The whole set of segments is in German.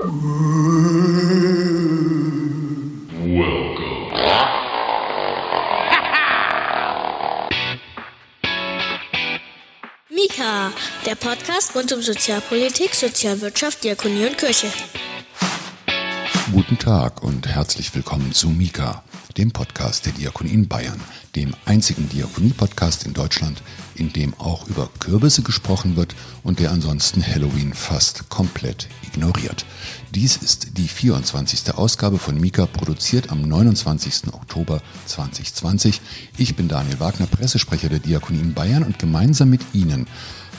Mika, der Podcast rund um Sozialpolitik, Sozialwirtschaft, Diakonie und Kirche. Guten Tag und herzlich willkommen zu Mika, dem Podcast der Diakonie in Bayern, dem einzigen Diakonie-Podcast in Deutschland, in dem auch über Kürbisse gesprochen wird und der ansonsten Halloween fast komplett ignoriert. Dies ist die 24. Ausgabe von Mika, produziert am 29. Oktober 2020. Ich bin Daniel Wagner, Pressesprecher der Diakonie in Bayern und gemeinsam mit Ihnen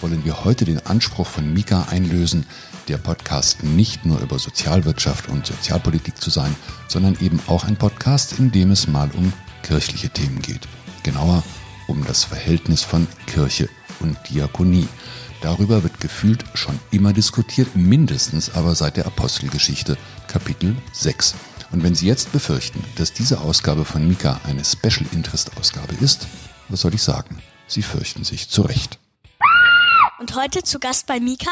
wollen wir heute den Anspruch von Mika einlösen, der Podcast nicht nur über Sozialwirtschaft und Sozialpolitik zu sein, sondern eben auch ein Podcast, in dem es mal um kirchliche Themen geht. Genauer um das Verhältnis von Kirche und Diakonie. Darüber wird gefühlt schon immer diskutiert, mindestens aber seit der Apostelgeschichte Kapitel 6. Und wenn Sie jetzt befürchten, dass diese Ausgabe von Mika eine Special Interest Ausgabe ist, was soll ich sagen? Sie fürchten sich zu Recht. Und heute zu Gast bei Mika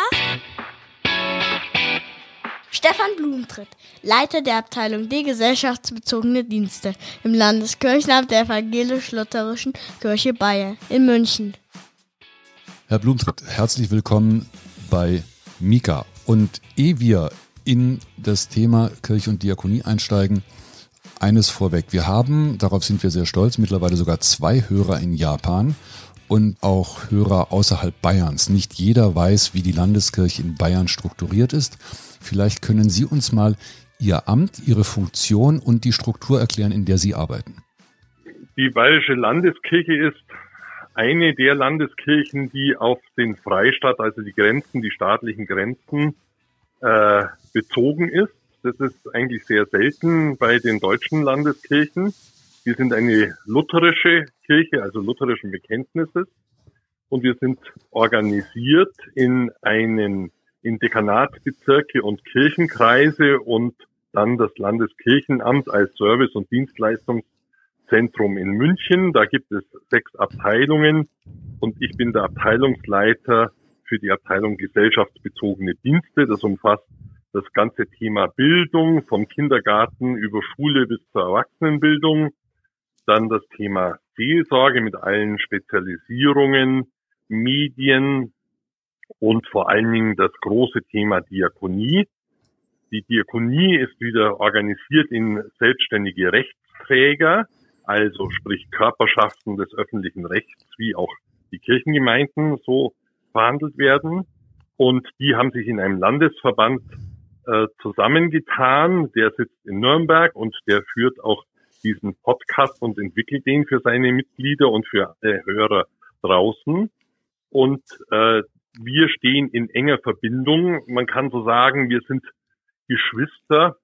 Stefan Blumentritt, Leiter der Abteilung D gesellschaftsbezogene Dienste im Landeskirchenamt der Evangelisch-Lutherischen Kirche Bayern in München. Herr Blumentritt, herzlich willkommen bei Mika. Und ehe wir in das Thema Kirche und Diakonie einsteigen, eines vorweg. Wir haben, darauf sind wir sehr stolz, mittlerweile sogar zwei Hörer in Japan und auch Hörer außerhalb Bayerns. Nicht jeder weiß, wie die Landeskirche in Bayern strukturiert ist. Vielleicht können Sie uns mal Ihr Amt, Ihre Funktion und die Struktur erklären, in der Sie arbeiten. Die Bayerische Landeskirche ist eine der Landeskirchen, die auf den Freistaat, also die Grenzen, die staatlichen Grenzen, äh, bezogen ist. Das ist eigentlich sehr selten bei den deutschen Landeskirchen. Wir sind eine lutherische Kirche, also lutherischen Bekenntnisses. Und wir sind organisiert in einen in Dekanatsbezirke und Kirchenkreise und dann das Landeskirchenamt als Service- und Dienstleistungszentrum in München. Da gibt es sechs Abteilungen und ich bin der Abteilungsleiter für die Abteilung gesellschaftsbezogene Dienste. Das umfasst das ganze Thema Bildung vom Kindergarten über Schule bis zur Erwachsenenbildung. Dann das Thema Seelsorge mit allen Spezialisierungen, Medien, und vor allen Dingen das große Thema Diakonie. Die Diakonie ist wieder organisiert in selbstständige Rechtsträger, also sprich Körperschaften des öffentlichen Rechts, wie auch die Kirchengemeinden so behandelt werden. Und die haben sich in einem Landesverband äh, zusammengetan. Der sitzt in Nürnberg und der führt auch diesen Podcast und entwickelt den für seine Mitglieder und für alle Hörer draußen. Und äh, wir stehen in enger Verbindung. Man kann so sagen, wir sind Geschwister.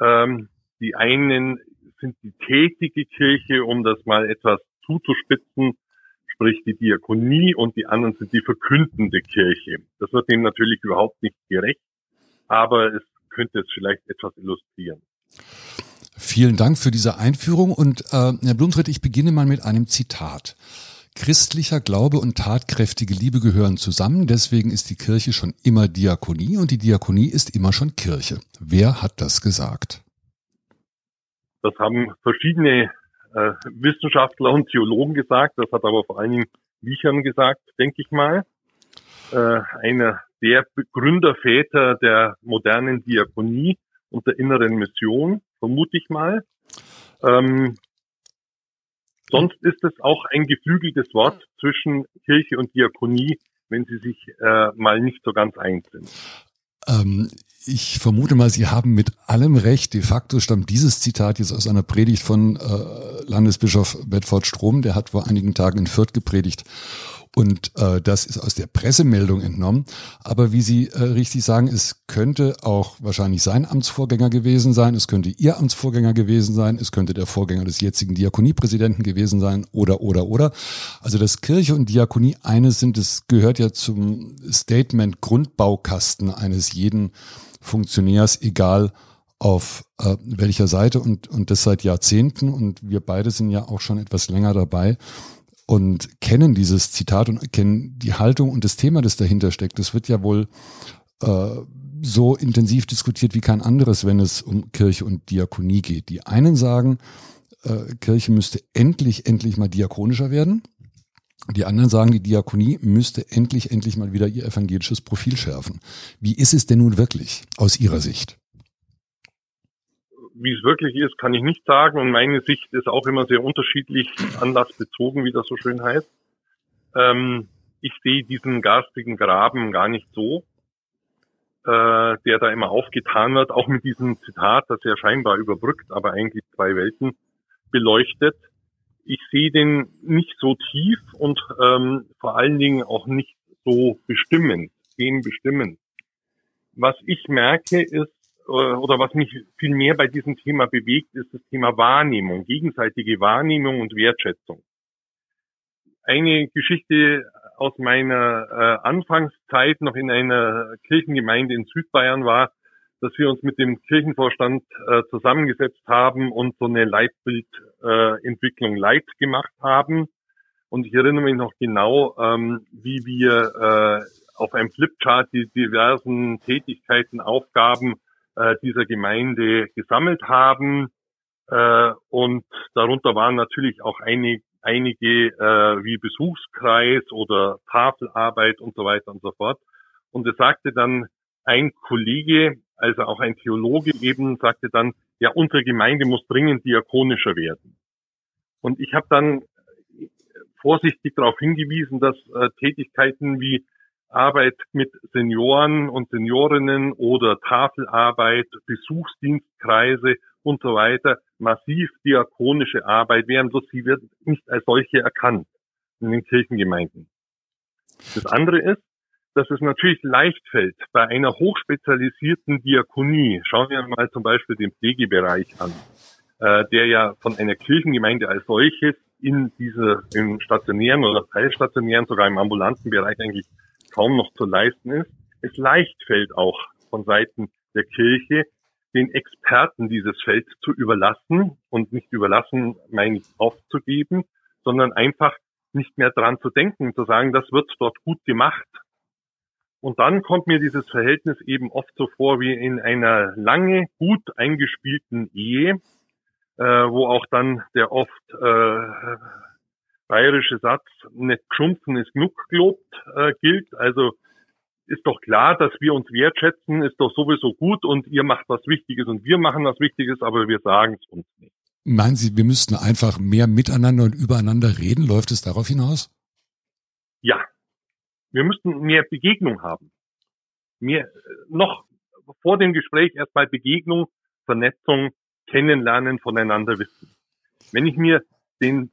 Ähm, die einen sind die tätige Kirche, um das mal etwas zuzuspitzen, sprich die Diakonie, und die anderen sind die verkündende Kirche. Das wird dem natürlich überhaupt nicht gerecht, aber es könnte es vielleicht etwas illustrieren. Vielen Dank für diese Einführung und äh, Herr Blumtritt, ich beginne mal mit einem Zitat. Christlicher Glaube und tatkräftige Liebe gehören zusammen, deswegen ist die Kirche schon immer Diakonie und die Diakonie ist immer schon Kirche. Wer hat das gesagt? Das haben verschiedene äh, Wissenschaftler und Theologen gesagt, das hat aber vor allen Dingen Wichern gesagt, denke ich mal. Äh, einer der Gründerväter der modernen Diakonie und der inneren Mission, vermute ich mal. Ähm, Sonst ist es auch ein geflügeltes Wort zwischen Kirche und Diakonie, wenn sie sich äh, mal nicht so ganz eins sind. Ähm, ich vermute mal, Sie haben mit allem Recht. De facto stammt dieses Zitat jetzt aus einer Predigt von äh, Landesbischof Bedford Strom. Der hat vor einigen Tagen in Fürth gepredigt. Und äh, das ist aus der Pressemeldung entnommen. Aber wie Sie äh, richtig sagen, es könnte auch wahrscheinlich sein Amtsvorgänger gewesen sein, es könnte Ihr Amtsvorgänger gewesen sein, es könnte der Vorgänger des jetzigen Diakoniepräsidenten gewesen sein oder oder oder. Also dass Kirche und Diakonie eines sind, das gehört ja zum Statement Grundbaukasten eines jeden Funktionärs, egal auf äh, welcher Seite und, und das seit Jahrzehnten. Und wir beide sind ja auch schon etwas länger dabei und kennen dieses Zitat und kennen die Haltung und das Thema, das dahinter steckt. Das wird ja wohl äh, so intensiv diskutiert wie kein anderes, wenn es um Kirche und Diakonie geht. Die einen sagen, äh, Kirche müsste endlich, endlich mal diakonischer werden. Die anderen sagen, die Diakonie müsste endlich, endlich mal wieder ihr evangelisches Profil schärfen. Wie ist es denn nun wirklich aus Ihrer Sicht? Wie es wirklich ist, kann ich nicht sagen. Und meine Sicht ist auch immer sehr unterschiedlich, anlassbezogen, wie das so schön heißt. Ähm, ich sehe diesen garstigen Graben gar nicht so, äh, der da immer aufgetan wird, auch mit diesem Zitat, das ja scheinbar überbrückt, aber eigentlich zwei Welten beleuchtet. Ich sehe den nicht so tief und ähm, vor allen Dingen auch nicht so bestimmend, bestimmend. Was ich merke ist, oder was mich viel mehr bei diesem Thema bewegt, ist das Thema Wahrnehmung, gegenseitige Wahrnehmung und Wertschätzung. Eine Geschichte aus meiner äh, Anfangszeit noch in einer Kirchengemeinde in Südbayern war, dass wir uns mit dem Kirchenvorstand äh, zusammengesetzt haben und so eine Leitbildentwicklung äh, Leit gemacht haben. Und ich erinnere mich noch genau, ähm, wie wir äh, auf einem Flipchart die diversen Tätigkeiten, Aufgaben äh, dieser Gemeinde gesammelt haben. Äh, und darunter waren natürlich auch einige, einige äh, wie Besuchskreis oder Tafelarbeit und so weiter und so fort. Und es sagte dann ein Kollege, also auch ein Theologe eben, sagte dann, ja, unsere Gemeinde muss dringend diakonischer werden. Und ich habe dann vorsichtig darauf hingewiesen, dass äh, Tätigkeiten wie Arbeit mit Senioren und Seniorinnen oder Tafelarbeit, Besuchsdienstkreise und so weiter massiv diakonische Arbeit wären, bloß sie wird nicht als solche erkannt in den Kirchengemeinden. Das andere ist, dass es natürlich leicht fällt, bei einer hochspezialisierten Diakonie, schauen wir mal zum Beispiel den Pflegebereich an, äh, der ja von einer Kirchengemeinde als solches in dieser, im stationären oder teilstationären, sogar im ambulanten Bereich eigentlich kaum noch zu leisten ist, es leicht fällt auch von Seiten der Kirche, den Experten dieses Feld zu überlassen und nicht überlassen, meine ich, aufzugeben, sondern einfach nicht mehr dran zu denken, zu sagen, das wird dort gut gemacht. Und dann kommt mir dieses Verhältnis eben oft so vor wie in einer lange, gut eingespielten Ehe, äh, wo auch dann der oft äh, bayerische Satz, nicht geschumpfen ist genug gelobt, äh, gilt. Also ist doch klar, dass wir uns wertschätzen, ist doch sowieso gut und ihr macht was Wichtiges und wir machen was Wichtiges, aber wir sagen es uns nicht. Meinen Sie, wir müssten einfach mehr miteinander und übereinander reden? Läuft es darauf hinaus? Ja. Wir müssten mehr Begegnung haben. Mehr, noch vor dem Gespräch erstmal Begegnung, Vernetzung, Kennenlernen, voneinander wissen. Wenn ich mir den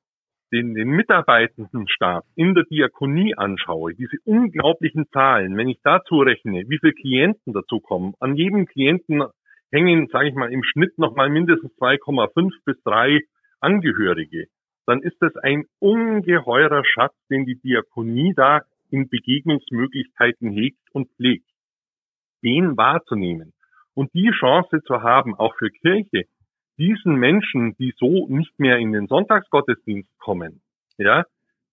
den, den Mitarbeitendenstab in der Diakonie anschaue, diese unglaublichen Zahlen, wenn ich dazu rechne, wie viele Klienten dazu kommen, an jedem Klienten hängen, sage ich mal, im Schnitt nochmal mindestens 2,5 bis 3 Angehörige, dann ist das ein ungeheurer Schatz, den die Diakonie da in Begegnungsmöglichkeiten hegt und pflegt. Den wahrzunehmen und die Chance zu haben, auch für Kirche, diesen Menschen, die so nicht mehr in den Sonntagsgottesdienst kommen, ja,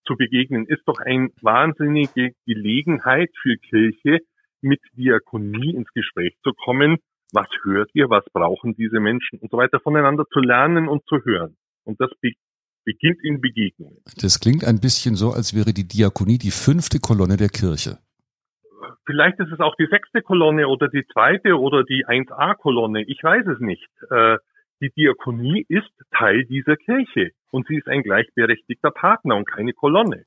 zu begegnen, ist doch eine wahnsinnige Gelegenheit für Kirche, mit Diakonie ins Gespräch zu kommen. Was hört ihr? Was brauchen diese Menschen? Und so weiter voneinander zu lernen und zu hören. Und das be beginnt in Begegnungen. Das klingt ein bisschen so, als wäre die Diakonie die fünfte Kolonne der Kirche. Vielleicht ist es auch die sechste Kolonne oder die zweite oder die 1a-Kolonne. Ich weiß es nicht. Äh, die Diakonie ist Teil dieser Kirche und sie ist ein gleichberechtigter Partner und keine Kolonne.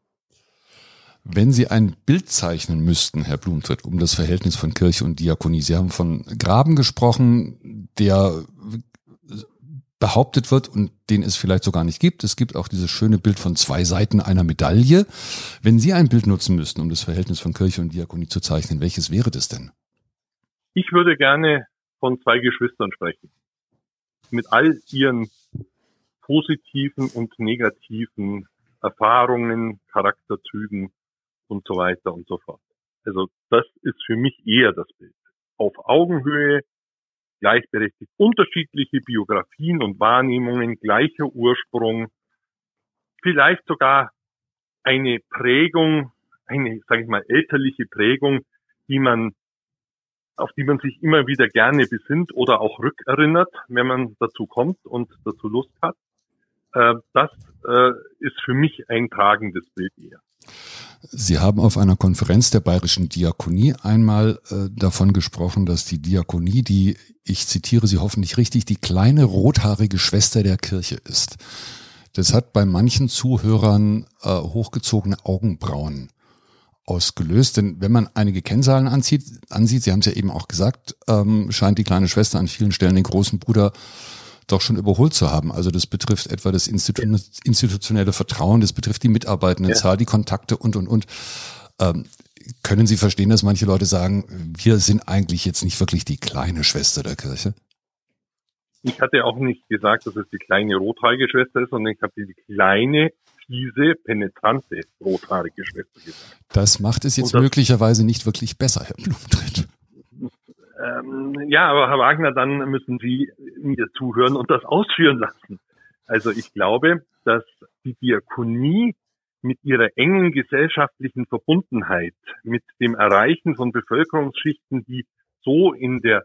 Wenn Sie ein Bild zeichnen müssten, Herr Blumentritt, um das Verhältnis von Kirche und Diakonie, Sie haben von Graben gesprochen, der behauptet wird und den es vielleicht sogar nicht gibt. Es gibt auch dieses schöne Bild von zwei Seiten einer Medaille. Wenn Sie ein Bild nutzen müssten, um das Verhältnis von Kirche und Diakonie zu zeichnen, welches wäre das denn? Ich würde gerne von zwei Geschwistern sprechen mit all ihren positiven und negativen Erfahrungen, Charakterzügen und so weiter und so fort. Also das ist für mich eher das Bild. Auf Augenhöhe, gleichberechtigt, unterschiedliche Biografien und Wahrnehmungen, gleicher Ursprung, vielleicht sogar eine Prägung, eine, sage ich mal, elterliche Prägung, die man auf die man sich immer wieder gerne besinnt oder auch rückerinnert, wenn man dazu kommt und dazu Lust hat. Äh, das äh, ist für mich ein tragendes Bild eher. Sie haben auf einer Konferenz der Bayerischen Diakonie einmal äh, davon gesprochen, dass die Diakonie, die, ich zitiere Sie hoffentlich richtig, die kleine rothaarige Schwester der Kirche ist. Das hat bei manchen Zuhörern hochgezogene Augenbrauen ausgelöst. Denn wenn man einige Kennzahlen anzieht, ansieht, Sie haben es ja eben auch gesagt, ähm, scheint die kleine Schwester an vielen Stellen den großen Bruder doch schon überholt zu haben. Also das betrifft etwa das Institu institutionelle Vertrauen, das betrifft die Mitarbeitendenzahl, ja. die Kontakte und, und, und. Ähm, können Sie verstehen, dass manche Leute sagen, wir sind eigentlich jetzt nicht wirklich die kleine Schwester der Kirche? Ich hatte auch nicht gesagt, dass es die kleine rothaarige Schwester ist, sondern ich habe die kleine, fiese, penetrante rothaarige Schwester gesagt. Das macht es jetzt möglicherweise nicht wirklich besser, Herr Blumentritt. Ähm, ja, aber Herr Wagner, dann müssen Sie mir zuhören und das ausführen lassen. Also ich glaube, dass die Diakonie mit ihrer engen gesellschaftlichen Verbundenheit, mit dem Erreichen von Bevölkerungsschichten, die so in der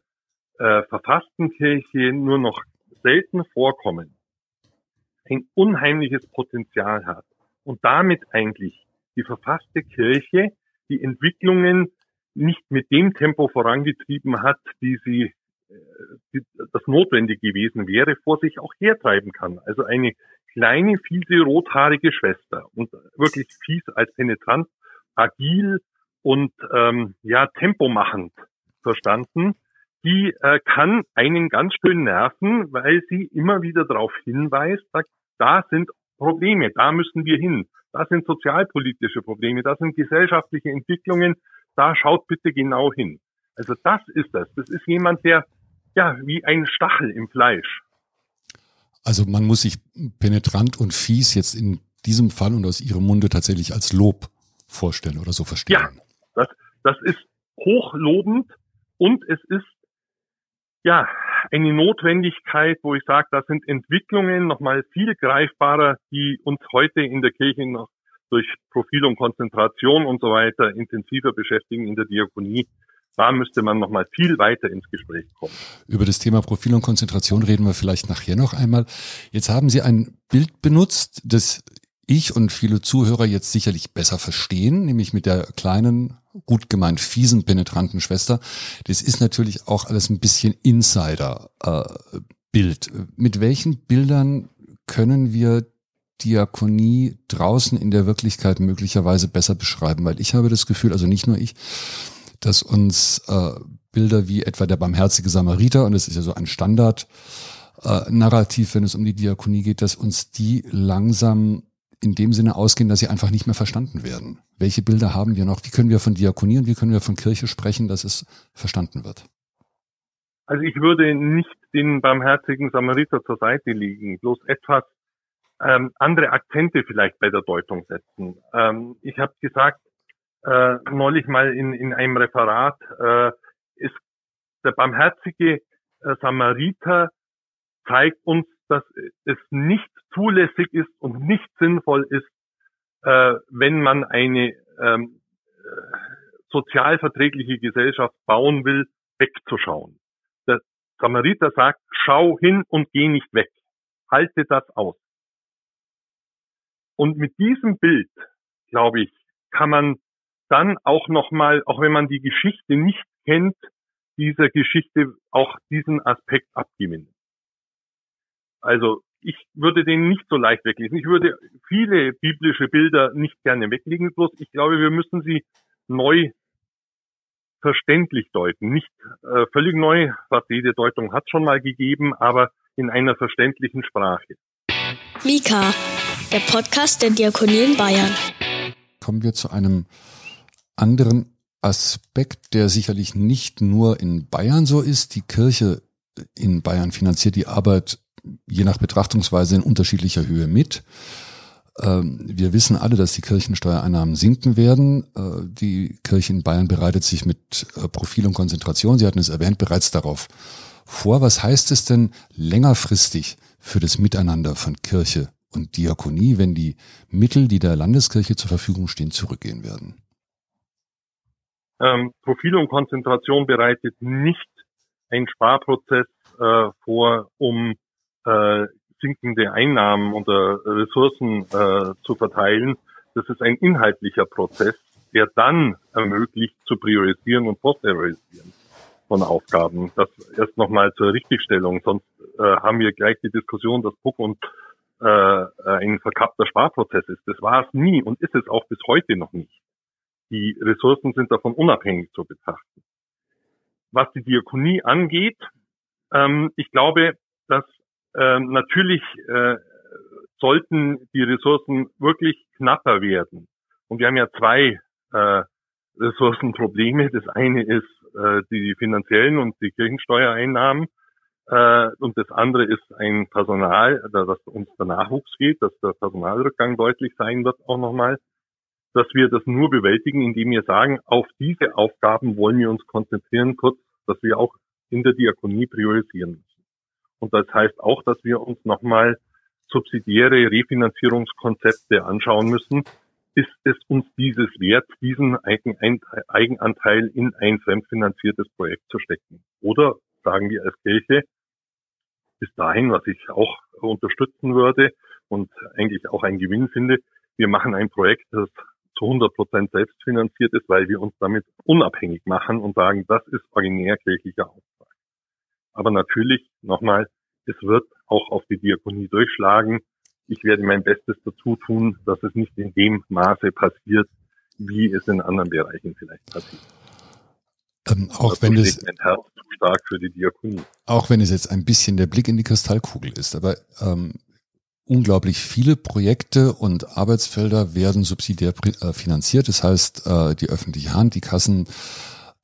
äh, verfassten Kirche nur noch selten vorkommen, ein unheimliches Potenzial hat und damit eigentlich die verfasste Kirche die Entwicklungen nicht mit dem Tempo vorangetrieben hat, die sie äh, die, das notwendig gewesen wäre, vor sich auch hertreiben kann. Also eine kleine, fiese, rothaarige Schwester und wirklich fies als penetrant, agil und ähm, ja tempomachend verstanden, die äh, kann einen ganz schön nerven, weil sie immer wieder darauf hinweist, sagt, da sind Probleme, da müssen wir hin, da sind sozialpolitische Probleme, da sind gesellschaftliche Entwicklungen, da schaut bitte genau hin. Also das ist das. Das ist jemand, der ja wie ein Stachel im Fleisch. Also man muss sich penetrant und fies jetzt in diesem Fall und aus Ihrem Munde tatsächlich als Lob vorstellen oder so verstehen. Ja, das, das ist hochlobend und es ist ja eine Notwendigkeit, wo ich sage, da sind Entwicklungen nochmal viel greifbarer, die uns heute in der Kirche noch durch Profil und Konzentration und so weiter intensiver beschäftigen in der Diakonie. Da müsste man noch mal viel weiter ins Gespräch kommen. Über das Thema Profil und Konzentration reden wir vielleicht nachher noch einmal. Jetzt haben Sie ein Bild benutzt, das ich und viele Zuhörer jetzt sicherlich besser verstehen, nämlich mit der kleinen, gut gemeint fiesen, penetranten Schwester. Das ist natürlich auch alles ein bisschen Insider-Bild. Mit welchen Bildern können wir Diakonie draußen in der Wirklichkeit möglicherweise besser beschreiben, weil ich habe das Gefühl, also nicht nur ich, dass uns äh, Bilder wie etwa der barmherzige Samariter, und das ist ja so ein Standard, äh, Narrativ, wenn es um die Diakonie geht, dass uns die langsam in dem Sinne ausgehen, dass sie einfach nicht mehr verstanden werden. Welche Bilder haben wir noch? Wie können wir von Diakonie und wie können wir von Kirche sprechen, dass es verstanden wird? Also ich würde nicht den barmherzigen Samariter zur Seite legen, bloß etwas ähm, andere Akzente vielleicht bei der Deutung setzen. Ähm, ich habe gesagt, äh, neulich mal in, in einem Referat, äh, ist der barmherzige äh, Samariter zeigt uns, dass es nicht zulässig ist und nicht sinnvoll ist, äh, wenn man eine ähm, äh, sozialverträgliche Gesellschaft bauen will, wegzuschauen. Der Samariter sagt, schau hin und geh nicht weg. Halte das aus. Und mit diesem Bild, glaube ich, kann man dann auch nochmal, auch wenn man die Geschichte nicht kennt, dieser Geschichte auch diesen Aspekt abgewinnen. Also ich würde den nicht so leicht weglegen. Ich würde viele biblische Bilder nicht gerne weglegen, bloß ich glaube, wir müssen sie neu verständlich deuten. Nicht äh, völlig neu, was jede Deutung hat schon mal gegeben, aber in einer verständlichen Sprache. Mika, der Podcast der Diakonie in Bayern. Kommen wir zu einem anderen Aspekt, der sicherlich nicht nur in Bayern so ist. Die Kirche in Bayern finanziert die Arbeit je nach Betrachtungsweise in unterschiedlicher Höhe mit. Ähm, wir wissen alle, dass die Kirchensteuereinnahmen sinken werden. Äh, die Kirche in Bayern bereitet sich mit äh, Profil und Konzentration, Sie hatten es erwähnt, bereits darauf vor. Was heißt es denn längerfristig für das Miteinander von Kirche und Diakonie, wenn die Mittel, die der Landeskirche zur Verfügung stehen, zurückgehen werden? Ähm, Profil und Konzentration bereitet nicht ein Sparprozess äh, vor, um äh, sinkende Einnahmen oder Ressourcen äh, zu verteilen. Das ist ein inhaltlicher Prozess, der dann ermöglicht zu priorisieren und postpriorisieren von Aufgaben. Das erst nochmal zur Richtigstellung. Sonst äh, haben wir gleich die Diskussion, dass Puck und äh, ein verkappter Sparprozess ist. Das war es nie und ist es auch bis heute noch nicht. Die Ressourcen sind davon unabhängig zu betrachten. Was die Diakonie angeht, ähm, ich glaube, dass ähm, natürlich äh, sollten die Ressourcen wirklich knapper werden. Und wir haben ja zwei äh, Ressourcenprobleme. Das eine ist äh, die finanziellen und die Kirchensteuereinnahmen. Äh, und das andere ist ein Personal, dass uns der Nachwuchs geht, dass der Personalrückgang deutlich sein wird auch nochmal, dass wir das nur bewältigen, indem wir sagen, auf diese Aufgaben wollen wir uns konzentrieren, kurz, dass wir auch in der Diakonie priorisieren müssen. Und das heißt auch, dass wir uns nochmal subsidiäre Refinanzierungskonzepte anschauen müssen. Ist es uns dieses wert, diesen Eigenanteil in ein fremdfinanziertes Projekt zu stecken? Oder sagen wir als Kirche, bis dahin, was ich auch unterstützen würde und eigentlich auch ein Gewinn finde, wir machen ein Projekt, das zu 100 Prozent selbst finanziert ist, weil wir uns damit unabhängig machen und sagen, das ist originär kirchlicher Auftrag. Aber natürlich, nochmal, es wird auch auf die Diakonie durchschlagen. Ich werde mein Bestes dazu tun, dass es nicht in dem Maße passiert, wie es in anderen Bereichen vielleicht passiert. Ähm, auch wenn es stark für die Diakonie. Auch wenn es jetzt ein bisschen der Blick in die Kristallkugel ist, aber ähm, unglaublich viele Projekte und Arbeitsfelder werden subsidiär äh, finanziert. Das heißt, äh, die öffentliche Hand, die Kassen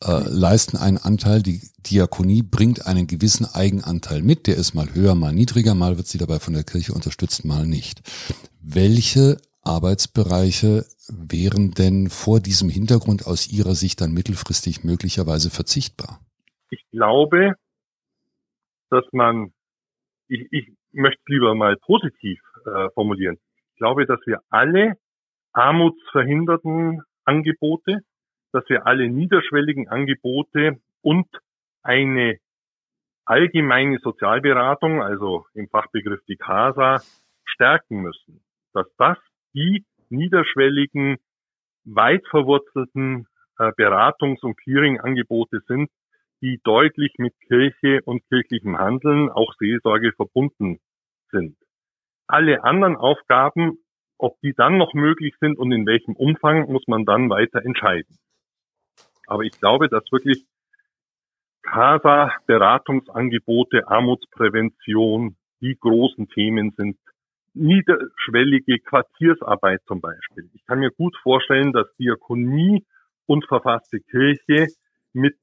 äh, leisten einen Anteil. Die Diakonie bringt einen gewissen Eigenanteil mit. Der ist mal höher, mal niedriger, mal wird sie dabei von der Kirche unterstützt, mal nicht. Welche Arbeitsbereiche wären denn vor diesem Hintergrund aus Ihrer Sicht dann mittelfristig möglicherweise verzichtbar? Ich glaube, dass man, ich, ich möchte lieber mal positiv äh, formulieren. Ich glaube, dass wir alle armutsverhinderten Angebote, dass wir alle niederschwelligen Angebote und eine allgemeine Sozialberatung, also im Fachbegriff die CASA, stärken müssen. Dass das die niederschwelligen, weit verwurzelten äh, Beratungs- und Clearing-Angebote sind, die deutlich mit Kirche und kirchlichem Handeln, auch Seelsorge verbunden sind. Alle anderen Aufgaben, ob die dann noch möglich sind und in welchem Umfang, muss man dann weiter entscheiden. Aber ich glaube, dass wirklich CASA, Beratungsangebote, Armutsprävention die großen Themen sind. Niederschwellige Quartiersarbeit zum Beispiel. Ich kann mir gut vorstellen, dass Diakonie und verfasste Kirche mit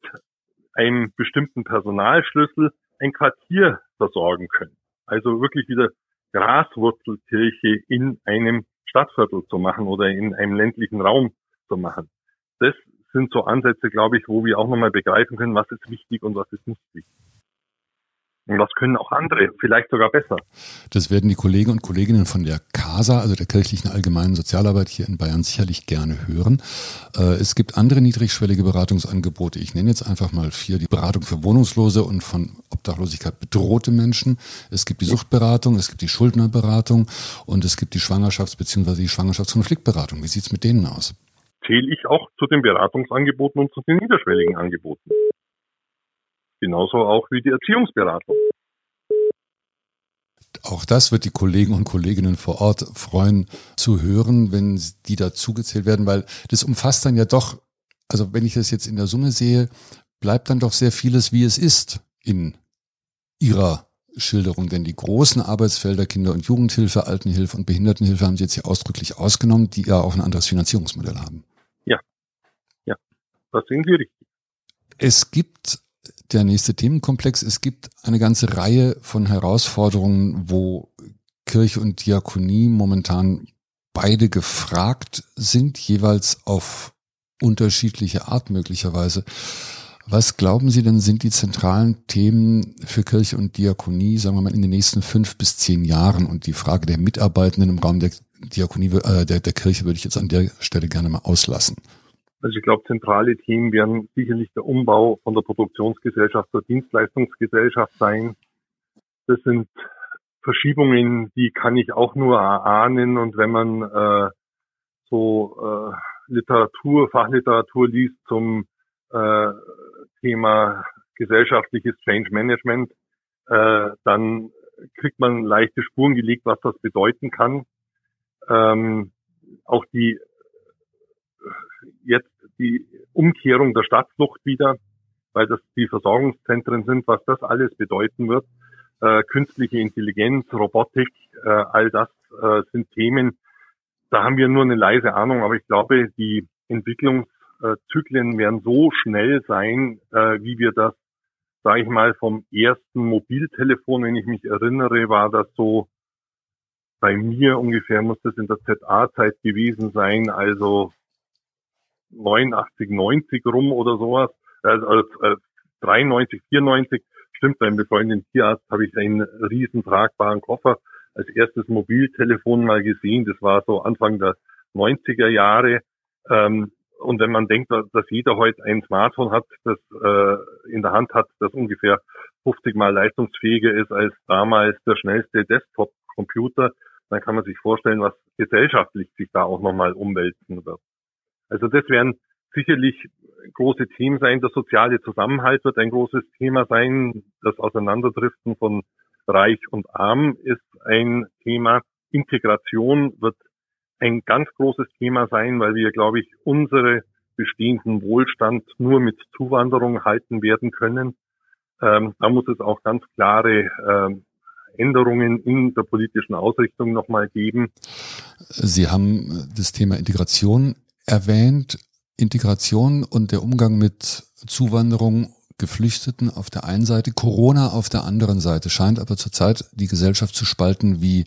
einem bestimmten Personalschlüssel ein Quartier versorgen können. Also wirklich wieder Graswurzelkirche in einem Stadtviertel zu machen oder in einem ländlichen Raum zu machen. Das sind so Ansätze, glaube ich, wo wir auch nochmal begreifen können, was ist wichtig und was ist nicht wichtig. Und was können auch andere, vielleicht sogar besser. Das werden die Kollegen und Kolleginnen von der CASA, also der kirchlichen allgemeinen Sozialarbeit hier in Bayern sicherlich gerne hören. Äh, es gibt andere niedrigschwellige Beratungsangebote. Ich nenne jetzt einfach mal vier. Die Beratung für Wohnungslose und von Obdachlosigkeit bedrohte Menschen. Es gibt die Suchtberatung, es gibt die Schuldnerberatung und es gibt die Schwangerschafts- bzw. die Schwangerschaftskonfliktberatung. Wie sieht's mit denen aus? Zähle ich auch zu den Beratungsangeboten und zu den niederschwelligen Angeboten. Genauso auch wie die Erziehungsberatung. Auch das wird die Kollegen und Kolleginnen vor Ort freuen zu hören, wenn die dazugezählt werden, weil das umfasst dann ja doch, also wenn ich das jetzt in der Summe sehe, bleibt dann doch sehr vieles, wie es ist in ihrer Schilderung. Denn die großen Arbeitsfelder Kinder- und Jugendhilfe, Altenhilfe und Behindertenhilfe haben Sie jetzt hier ausdrücklich ausgenommen, die ja auch ein anderes Finanzierungsmodell haben. Das sehen Sie richtig. Es gibt der nächste Themenkomplex. Es gibt eine ganze Reihe von Herausforderungen, wo Kirche und Diakonie momentan beide gefragt sind, jeweils auf unterschiedliche Art möglicherweise. Was glauben Sie denn sind die zentralen Themen für Kirche und Diakonie, sagen wir mal, in den nächsten fünf bis zehn Jahren? Und die Frage der Mitarbeitenden im Raum der Diakonie, äh, der, der Kirche würde ich jetzt an der Stelle gerne mal auslassen. Also ich glaube, zentrale Themen werden sicherlich der Umbau von der Produktionsgesellschaft zur Dienstleistungsgesellschaft sein. Das sind Verschiebungen, die kann ich auch nur erahnen. Und wenn man äh, so äh, Literatur, Fachliteratur liest zum äh, Thema gesellschaftliches Change Management, äh, dann kriegt man leichte Spuren gelegt, was das bedeuten kann. Ähm, auch die jetzt die Umkehrung der Stadtflucht wieder, weil das die Versorgungszentren sind, was das alles bedeuten wird. Äh, künstliche Intelligenz, Robotik, äh, all das äh, sind Themen, da haben wir nur eine leise Ahnung, aber ich glaube, die Entwicklungszyklen werden so schnell sein, äh, wie wir das, sage ich mal, vom ersten Mobiltelefon, wenn ich mich erinnere, war das so bei mir ungefähr, muss das in der ZA-Zeit gewesen sein, also 89, 90 rum oder sowas, also, also 93, 94, stimmt, beim befreundeten Tierarzt habe ich einen riesen tragbaren Koffer als erstes Mobiltelefon mal gesehen. Das war so Anfang der 90er Jahre. Ähm, und wenn man denkt, dass jeder heute ein Smartphone hat, das äh, in der Hand hat, das ungefähr 50 mal leistungsfähiger ist als damals der schnellste Desktop-Computer, dann kann man sich vorstellen, was gesellschaftlich sich da auch nochmal umwälzen wird. Also das werden sicherlich große Themen sein. Der soziale Zusammenhalt wird ein großes Thema sein. Das Auseinanderdriften von Reich und Arm ist ein Thema. Integration wird ein ganz großes Thema sein, weil wir, glaube ich, unsere bestehenden Wohlstand nur mit Zuwanderung halten werden können. Ähm, da muss es auch ganz klare ähm, Änderungen in der politischen Ausrichtung nochmal geben. Sie haben das Thema Integration erwähnt. Integration und der Umgang mit Zuwanderung Geflüchteten auf der einen Seite, Corona auf der anderen Seite, scheint aber zurzeit die Gesellschaft zu spalten wie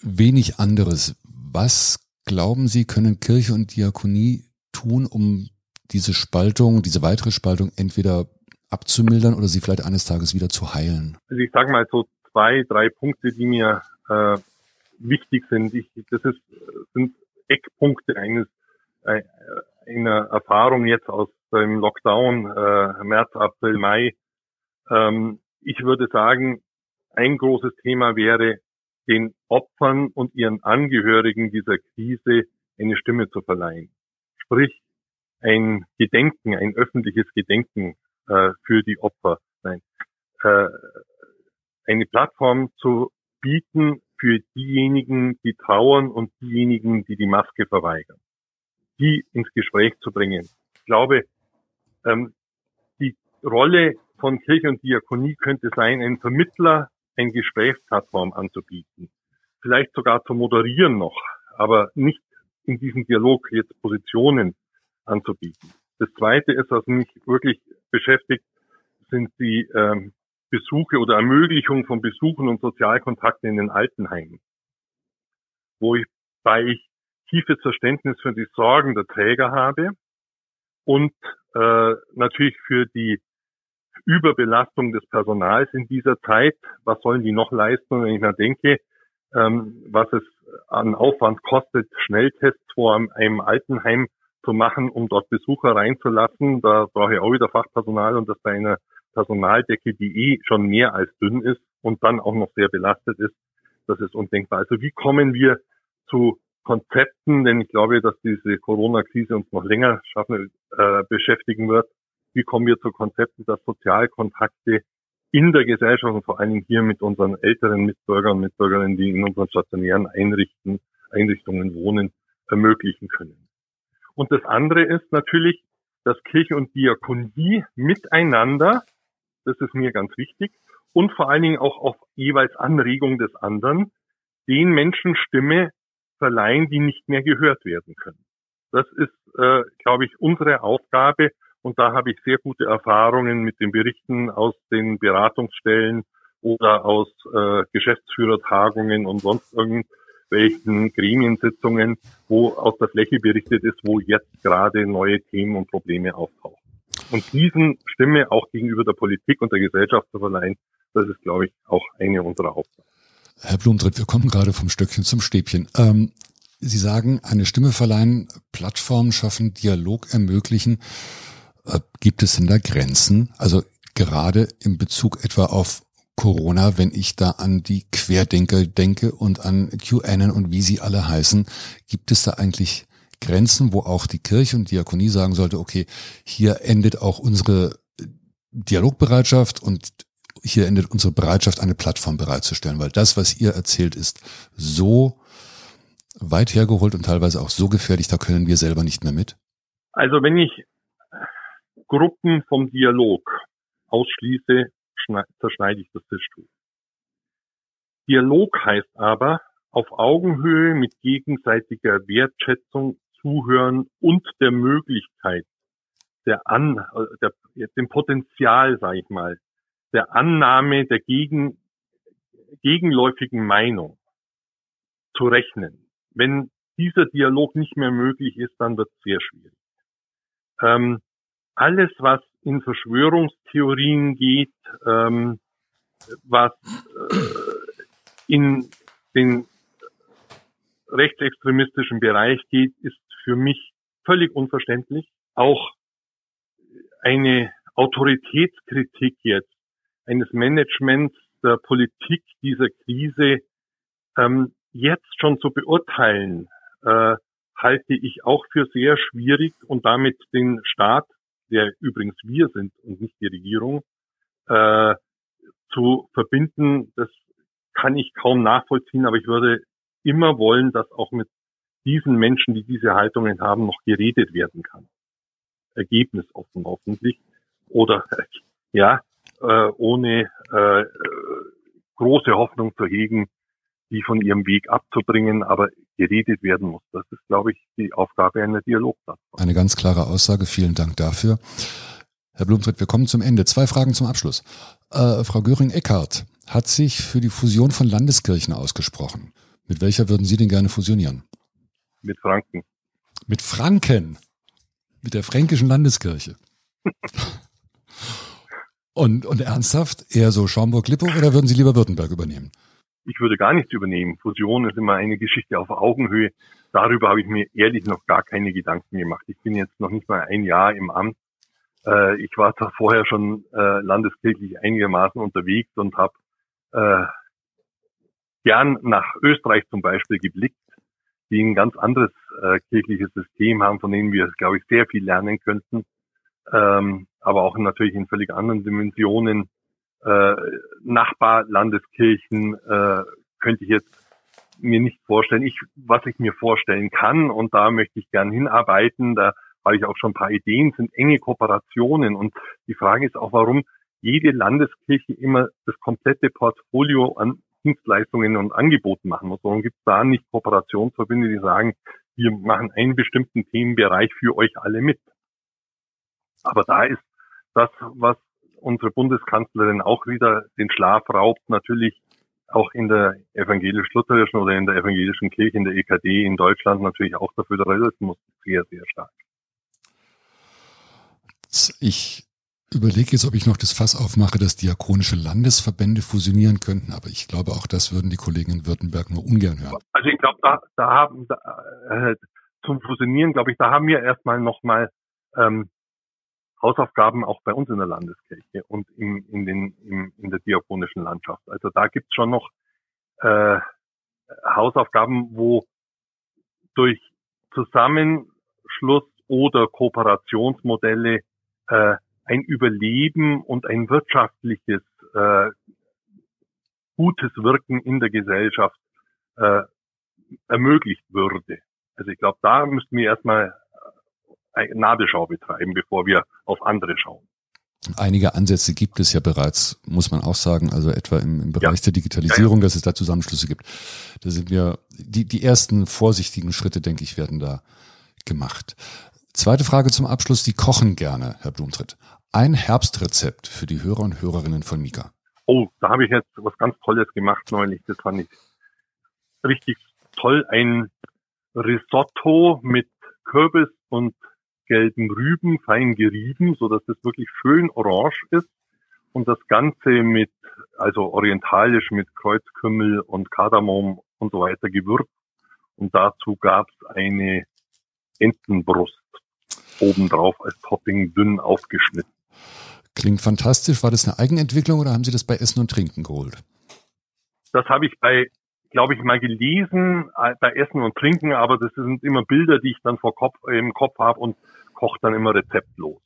wenig anderes. Was glauben Sie, können Kirche und Diakonie tun, um diese Spaltung, diese weitere Spaltung entweder abzumildern oder sie vielleicht eines Tages wieder zu heilen? Also ich sage mal so zwei, drei Punkte, die mir äh, wichtig sind. Ich, das ist, sind Eckpunkte eines äh, einer Erfahrung jetzt aus dem Lockdown äh, März, April, Mai. Ähm, ich würde sagen, ein großes Thema wäre, den Opfern und ihren Angehörigen dieser Krise eine Stimme zu verleihen. Sprich, ein Gedenken, ein öffentliches Gedenken äh, für die Opfer. Nein, äh, eine Plattform zu bieten für diejenigen, die trauern und diejenigen, die die Maske verweigern die ins Gespräch zu bringen. Ich glaube, ähm, die Rolle von Kirche und Diakonie könnte sein, ein Vermittler, ein Gesprächsplattform anzubieten. Vielleicht sogar zu moderieren noch, aber nicht in diesem Dialog jetzt Positionen anzubieten. Das Zweite ist, was mich wirklich beschäftigt, sind die ähm, Besuche oder Ermöglichung von Besuchen und Sozialkontakten in den Altenheimen, wo ich, bei ich tiefes Verständnis für die Sorgen der Träger habe und äh, natürlich für die Überbelastung des Personals in dieser Zeit. Was sollen die noch leisten? wenn ich mal denke, ähm, was es an Aufwand kostet, Schnelltests vor einem Altenheim zu machen, um dort Besucher reinzulassen, da brauche ich auch wieder Fachpersonal und das bei einer Personaldecke, die eh schon mehr als dünn ist und dann auch noch sehr belastet ist, das ist undenkbar. Also wie kommen wir zu Konzepten, denn ich glaube, dass diese Corona-Krise uns noch länger schaffen, äh, beschäftigen wird. Wie kommen wir zu Konzepten, dass Sozialkontakte in der Gesellschaft und vor allen Dingen hier mit unseren älteren Mitbürgern und Mitbürgerinnen, die in unseren stationären Einrichten, Einrichtungen wohnen, ermöglichen können. Und das andere ist natürlich, dass Kirche und Diakonie miteinander, das ist mir ganz wichtig, und vor allen Dingen auch auf jeweils Anregung des anderen, den Menschen Stimme verleihen, die nicht mehr gehört werden können. Das ist, äh, glaube ich, unsere Aufgabe. Und da habe ich sehr gute Erfahrungen mit den Berichten aus den Beratungsstellen oder aus äh, Geschäftsführertagungen und sonst irgendwelchen Gremiensitzungen, wo aus der Fläche berichtet ist, wo jetzt gerade neue Themen und Probleme auftauchen. Und diesen Stimme auch gegenüber der Politik und der Gesellschaft zu verleihen, das ist, glaube ich, auch eine unserer Aufgaben. Herr Blumtritt, wir kommen gerade vom Stöckchen zum Stäbchen. Ähm, Sie sagen, eine Stimme verleihen, Plattformen schaffen, Dialog ermöglichen. Äh, gibt es denn da Grenzen? Also gerade in Bezug etwa auf Corona, wenn ich da an die Querdenker denke und an QAnon und wie sie alle heißen, gibt es da eigentlich Grenzen, wo auch die Kirche und Diakonie sagen sollte, okay, hier endet auch unsere Dialogbereitschaft und hier endet unsere Bereitschaft, eine Plattform bereitzustellen, weil das, was ihr erzählt, ist so weit hergeholt und teilweise auch so gefährlich, da können wir selber nicht mehr mit? Also wenn ich Gruppen vom Dialog ausschließe, zerschneide ich das Tischtuch. Dialog heißt aber auf Augenhöhe mit gegenseitiger Wertschätzung, Zuhören und der Möglichkeit, der An, der, dem Potenzial, sage ich mal, der Annahme der gegen, gegenläufigen Meinung zu rechnen. Wenn dieser Dialog nicht mehr möglich ist, dann wird es sehr schwierig. Ähm, alles, was in Verschwörungstheorien geht, ähm, was äh, in den rechtsextremistischen Bereich geht, ist für mich völlig unverständlich. Auch eine Autoritätskritik jetzt eines Managements der Politik dieser Krise ähm, jetzt schon zu beurteilen, äh, halte ich auch für sehr schwierig und damit den Staat der übrigens wir sind und nicht die Regierung, äh, zu verbinden, das kann ich kaum nachvollziehen, aber ich würde immer wollen, dass auch mit diesen Menschen, die diese Haltungen haben, noch geredet werden kann. Ergebnis offen hoffentlich. Oder ja, äh, ohne äh, große Hoffnung zu hegen, die von ihrem Weg abzubringen, aber geredet werden muss. Das ist, glaube ich, die Aufgabe einer Dialogplattform. Eine ganz klare Aussage. Vielen Dank dafür. Herr Blumtritt, wir kommen zum Ende. Zwei Fragen zum Abschluss. Äh, Frau Göring-Eckardt hat sich für die Fusion von Landeskirchen ausgesprochen. Mit welcher würden Sie denn gerne fusionieren? Mit Franken. Mit Franken? Mit der fränkischen Landeskirche? und, und ernsthaft, eher so Schaumburg-Lippe oder würden Sie lieber Württemberg übernehmen? ich würde gar nichts übernehmen. Fusion ist immer eine Geschichte auf Augenhöhe. Darüber habe ich mir ehrlich noch gar keine Gedanken gemacht. Ich bin jetzt noch nicht mal ein Jahr im Amt. Äh, ich war zwar vorher schon äh, landeskirchlich einigermaßen unterwegs und habe äh, gern nach Österreich zum Beispiel geblickt, die ein ganz anderes äh, kirchliches System haben, von denen wir, glaube ich, sehr viel lernen könnten. Ähm, aber auch natürlich in völlig anderen Dimensionen äh, Nachbarlandeskirchen äh, könnte ich jetzt mir nicht vorstellen. Ich, was ich mir vorstellen kann, und da möchte ich gern hinarbeiten, da habe ich auch schon ein paar Ideen, sind enge Kooperationen. Und die Frage ist auch, warum jede Landeskirche immer das komplette Portfolio an Dienstleistungen und Angeboten machen muss. Warum gibt es da nicht Kooperationsverbünde, die sagen, wir machen einen bestimmten Themenbereich für euch alle mit? Aber da ist das, was unsere Bundeskanzlerin auch wieder den Schlaf raubt, natürlich auch in der evangelisch-lutherischen oder in der evangelischen Kirche, in der EKD in Deutschland natürlich auch der Föderalismus sehr, sehr stark. Ich überlege jetzt, ob ich noch das Fass aufmache, dass diakonische Landesverbände fusionieren könnten, aber ich glaube, auch das würden die Kollegen in Württemberg nur ungern hören. Also ich glaube, da, da haben da, äh, zum Fusionieren, glaube ich, da haben wir erstmal nochmal ähm, Hausaufgaben auch bei uns in der Landeskirche und in, in, den, in, in der diakonischen Landschaft. Also da gibt's schon noch äh, Hausaufgaben, wo durch Zusammenschluss oder Kooperationsmodelle äh, ein Überleben und ein wirtschaftliches äh, gutes Wirken in der Gesellschaft äh, ermöglicht würde. Also ich glaube, da müssten wir erstmal Nabelschau betreiben, bevor wir auf andere schauen. Einige Ansätze gibt es ja bereits, muss man auch sagen, also etwa im, im Bereich ja. der Digitalisierung, dass es da Zusammenschlüsse gibt. Da sind wir, die, die ersten vorsichtigen Schritte, denke ich, werden da gemacht. Zweite Frage zum Abschluss. Die kochen gerne, Herr Blumtritt. Ein Herbstrezept für die Hörer und Hörerinnen von Mika. Oh, da habe ich jetzt was ganz Tolles gemacht neulich. Das fand ich richtig toll. Ein Risotto mit Kürbis und gelben Rüben fein gerieben, so dass das wirklich schön orange ist und das Ganze mit, also orientalisch mit Kreuzkümmel und Kardamom und so weiter gewürzt Und dazu gab es eine Entenbrust obendrauf als Topping dünn aufgeschnitten. Klingt fantastisch. War das eine Eigenentwicklung oder haben Sie das bei Essen und Trinken geholt? Das habe ich bei, glaube ich, mal gelesen, äh, bei Essen und Trinken, aber das sind immer Bilder, die ich dann vor Kopf, im Kopf habe und koche dann immer rezeptlos.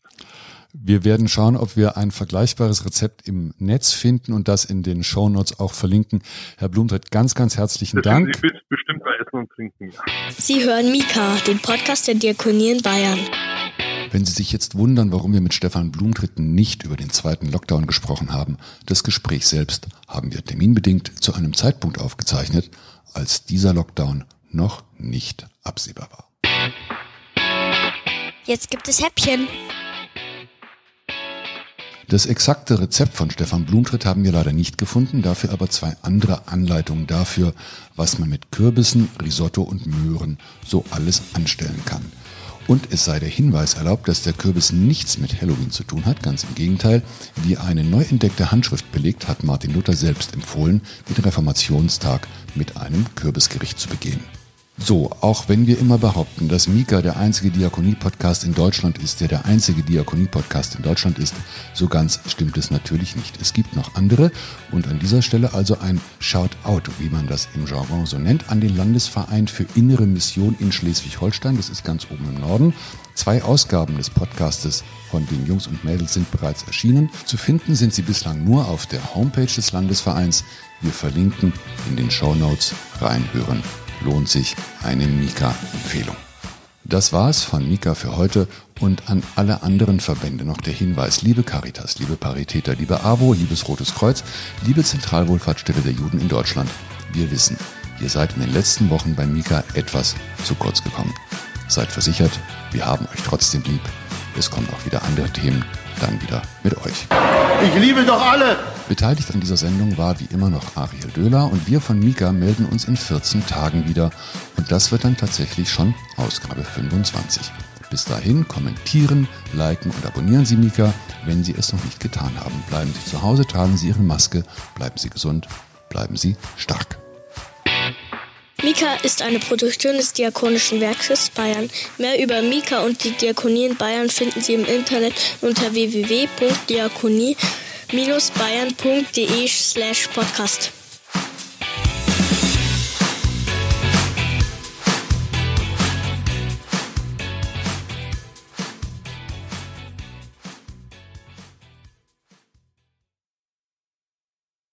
Wir werden schauen, ob wir ein vergleichbares Rezept im Netz finden und das in den Shownotes auch verlinken. Herr Blumtritt, ganz, ganz herzlichen das Dank. Sie bestimmt bei Essen und Trinken, ja. Sie hören Mika, den Podcast der Diakonie in Bayern. Wenn Sie sich jetzt wundern, warum wir mit Stefan Blumtritt nicht über den zweiten Lockdown gesprochen haben, das Gespräch selbst haben wir terminbedingt zu einem Zeitpunkt aufgezeichnet, als dieser Lockdown noch nicht absehbar war. Jetzt gibt es Häppchen. Das exakte Rezept von Stefan Blumtritt haben wir leider nicht gefunden, dafür aber zwei andere Anleitungen dafür, was man mit Kürbissen, Risotto und Möhren so alles anstellen kann. Und es sei der Hinweis erlaubt, dass der Kürbis nichts mit Halloween zu tun hat, ganz im Gegenteil. Wie eine neu entdeckte Handschrift belegt, hat Martin Luther selbst empfohlen, den Reformationstag mit einem Kürbisgericht zu begehen. So, auch wenn wir immer behaupten, dass Mika der einzige Diakonie-Podcast in Deutschland ist, der der einzige Diakonie-Podcast in Deutschland ist, so ganz stimmt es natürlich nicht. Es gibt noch andere und an dieser Stelle also ein Shout-out, wie man das im Jargon so nennt, an den Landesverein für innere Mission in Schleswig-Holstein, das ist ganz oben im Norden. Zwei Ausgaben des Podcastes von den Jungs und Mädels sind bereits erschienen. Zu finden sind sie bislang nur auf der Homepage des Landesvereins. Wir verlinken in den Show Notes reinhören lohnt sich eine Mika-Empfehlung. Das war's von Mika für heute und an alle anderen Verbände noch der Hinweis, liebe Caritas, liebe Paritäter, liebe AWO, liebes Rotes Kreuz, liebe Zentralwohlfahrtsstelle der Juden in Deutschland. Wir wissen, ihr seid in den letzten Wochen bei Mika etwas zu kurz gekommen. Seid versichert, wir haben euch trotzdem lieb. Es kommen auch wieder andere Themen, dann wieder mit euch. Ich liebe doch alle! Beteiligt an dieser Sendung war wie immer noch Ariel Döhler und wir von Mika melden uns in 14 Tagen wieder. Und das wird dann tatsächlich schon Ausgabe 25. Bis dahin kommentieren, liken und abonnieren Sie Mika, wenn Sie es noch nicht getan haben. Bleiben Sie zu Hause, tragen Sie Ihre Maske, bleiben Sie gesund, bleiben Sie stark. Mika ist eine Produktion des Diakonischen Werkes Bayern. Mehr über Mika und die Diakonie in Bayern finden Sie im Internet unter www.diakonie.de bayern.de slash podcast.